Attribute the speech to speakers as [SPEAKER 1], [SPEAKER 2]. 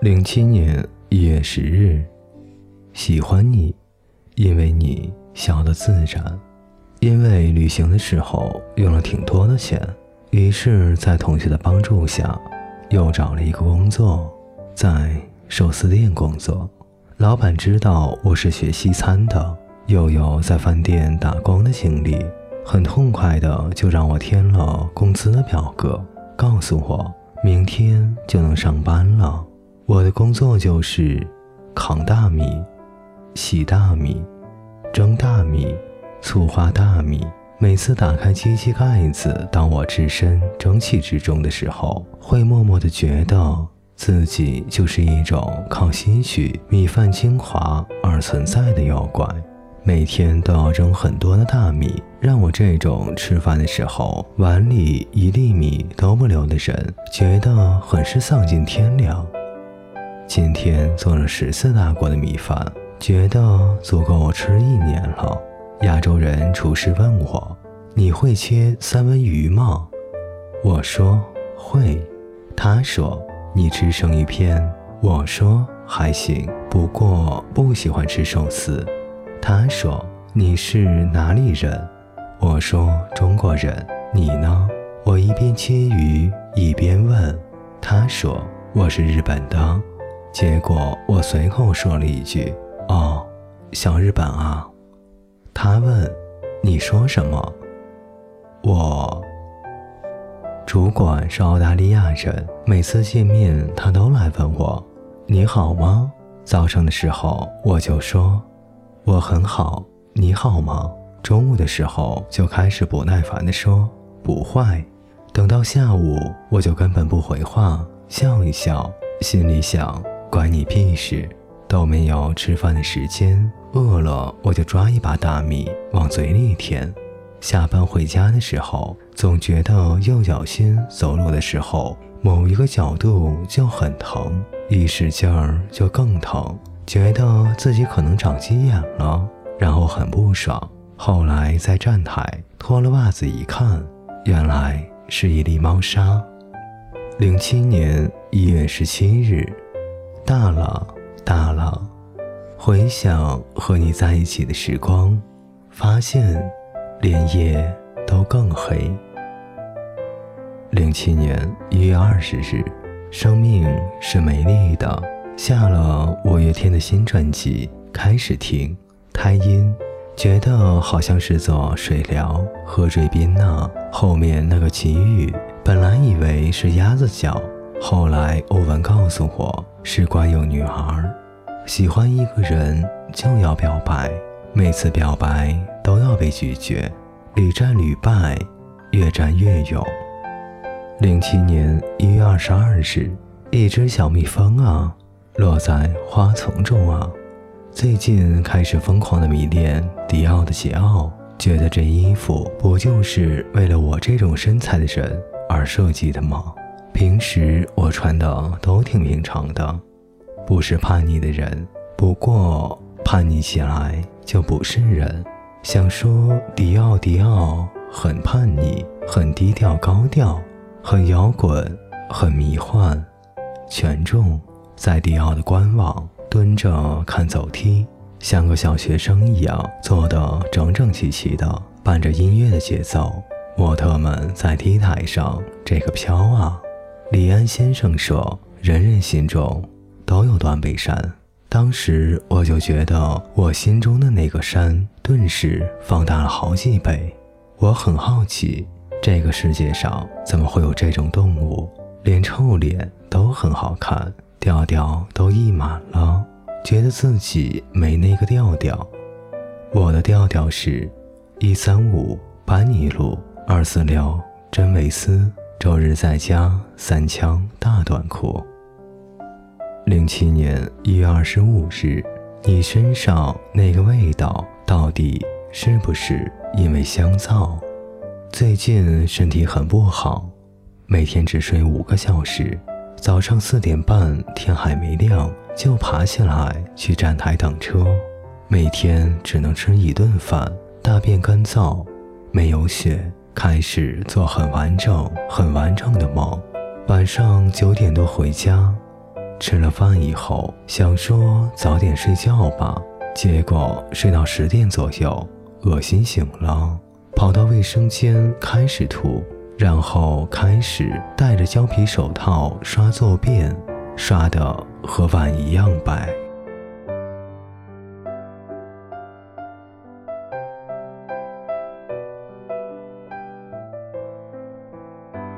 [SPEAKER 1] 零七年一月十日，喜欢你，因为你笑得自然。因为旅行的时候用了挺多的钱，于是，在同学的帮助下，又找了一个工作，在寿司店工作。老板知道我是学西餐的，又有在饭店打工的经历，很痛快的就让我填了工资的表格，告诉我明天就能上班了。我的工作就是扛大米、洗大米、蒸大米。醋化大米。每次打开机器盖子，当我置身蒸汽之中的时候，会默默地觉得自己就是一种靠吸取米饭精华而存在的妖怪。每天都要蒸很多的大米，让我这种吃饭的时候碗里一粒米都不留的人，觉得很是丧尽天良。今天做了十次大锅的米饭，觉得足够我吃一年了。亚洲人厨师问我：“你会切三文鱼吗？”我说：“会。”他说：“你吃生鱼片？”我说：“还行，不过不喜欢吃寿司。”他说：“你是哪里人？”我说：“中国人。”你呢？我一边切鱼一边问。他说：“我是日本的。”结果我随口说了一句：“哦，小日本啊。”他问：“你说什么？”我主管是澳大利亚人，每次见面他都来问我：“你好吗？”早上的时候我就说：“我很好，你好吗？”中午的时候就开始不耐烦地说：“不坏。”等到下午我就根本不回话，笑一笑，心里想：“关你屁事。”都没有吃饭的时间，饿了我就抓一把大米往嘴里填。下班回家的时候，总觉得右脚心走路的时候某一个角度就很疼，一使劲儿就更疼，觉得自己可能长鸡眼了，然后很不爽。后来在站台脱了袜子一看，原来是一粒猫砂。零七年一月十七日，大了。大了，回想和你在一起的时光，发现连夜都更黑。零七年一月二十日，生命是美丽的。下了五月天的新专辑，开始听，胎音，觉得好像是做水疗，喝水滨那后面那个奇遇，本来以为是鸭子叫。后来欧文告诉我，是关有女儿。喜欢一个人就要表白，每次表白都要被拒绝，屡战屡败，越战越勇。零七年一月二十二日，一只小蜜蜂啊，落在花丛中啊。最近开始疯狂的迷恋迪奥的桀骜，觉得这衣服不就是为了我这种身材的人而设计的吗？平时我穿的都挺平常的，不是叛逆的人，不过叛逆起来就不是人。想说迪奥，迪奥很叛逆，很低调高调，很摇滚，很迷幻，权重。在迪奥的官网蹲着看走梯，像个小学生一样坐得整整齐齐的，伴着音乐的节奏。模特们在 T 台上这个飘啊。李安先生说：“人人心中都有断背山。”当时我就觉得，我心中的那个山顿时放大了好几倍。我很好奇，这个世界上怎么会有这种动物？连臭脸都很好看，调调都溢满了，觉得自己没那个调调。我的调调是：一三五班尼路二四六真维斯。周日在家，三枪大短裤。零七年一月二十五日，你身上那个味道到底是不是因为香皂？最近身体很不好，每天只睡五个小时，早上四点半天还没亮就爬起来去站台等车，每天只能吃一顿饭，大便干燥，没有血。开始做很完整、很完整的梦，晚上九点多回家，吃了饭以后，想说早点睡觉吧，结果睡到十点左右，恶心醒了，跑到卫生间开始吐，然后开始戴着胶皮手套刷坐便，刷的和碗一样白。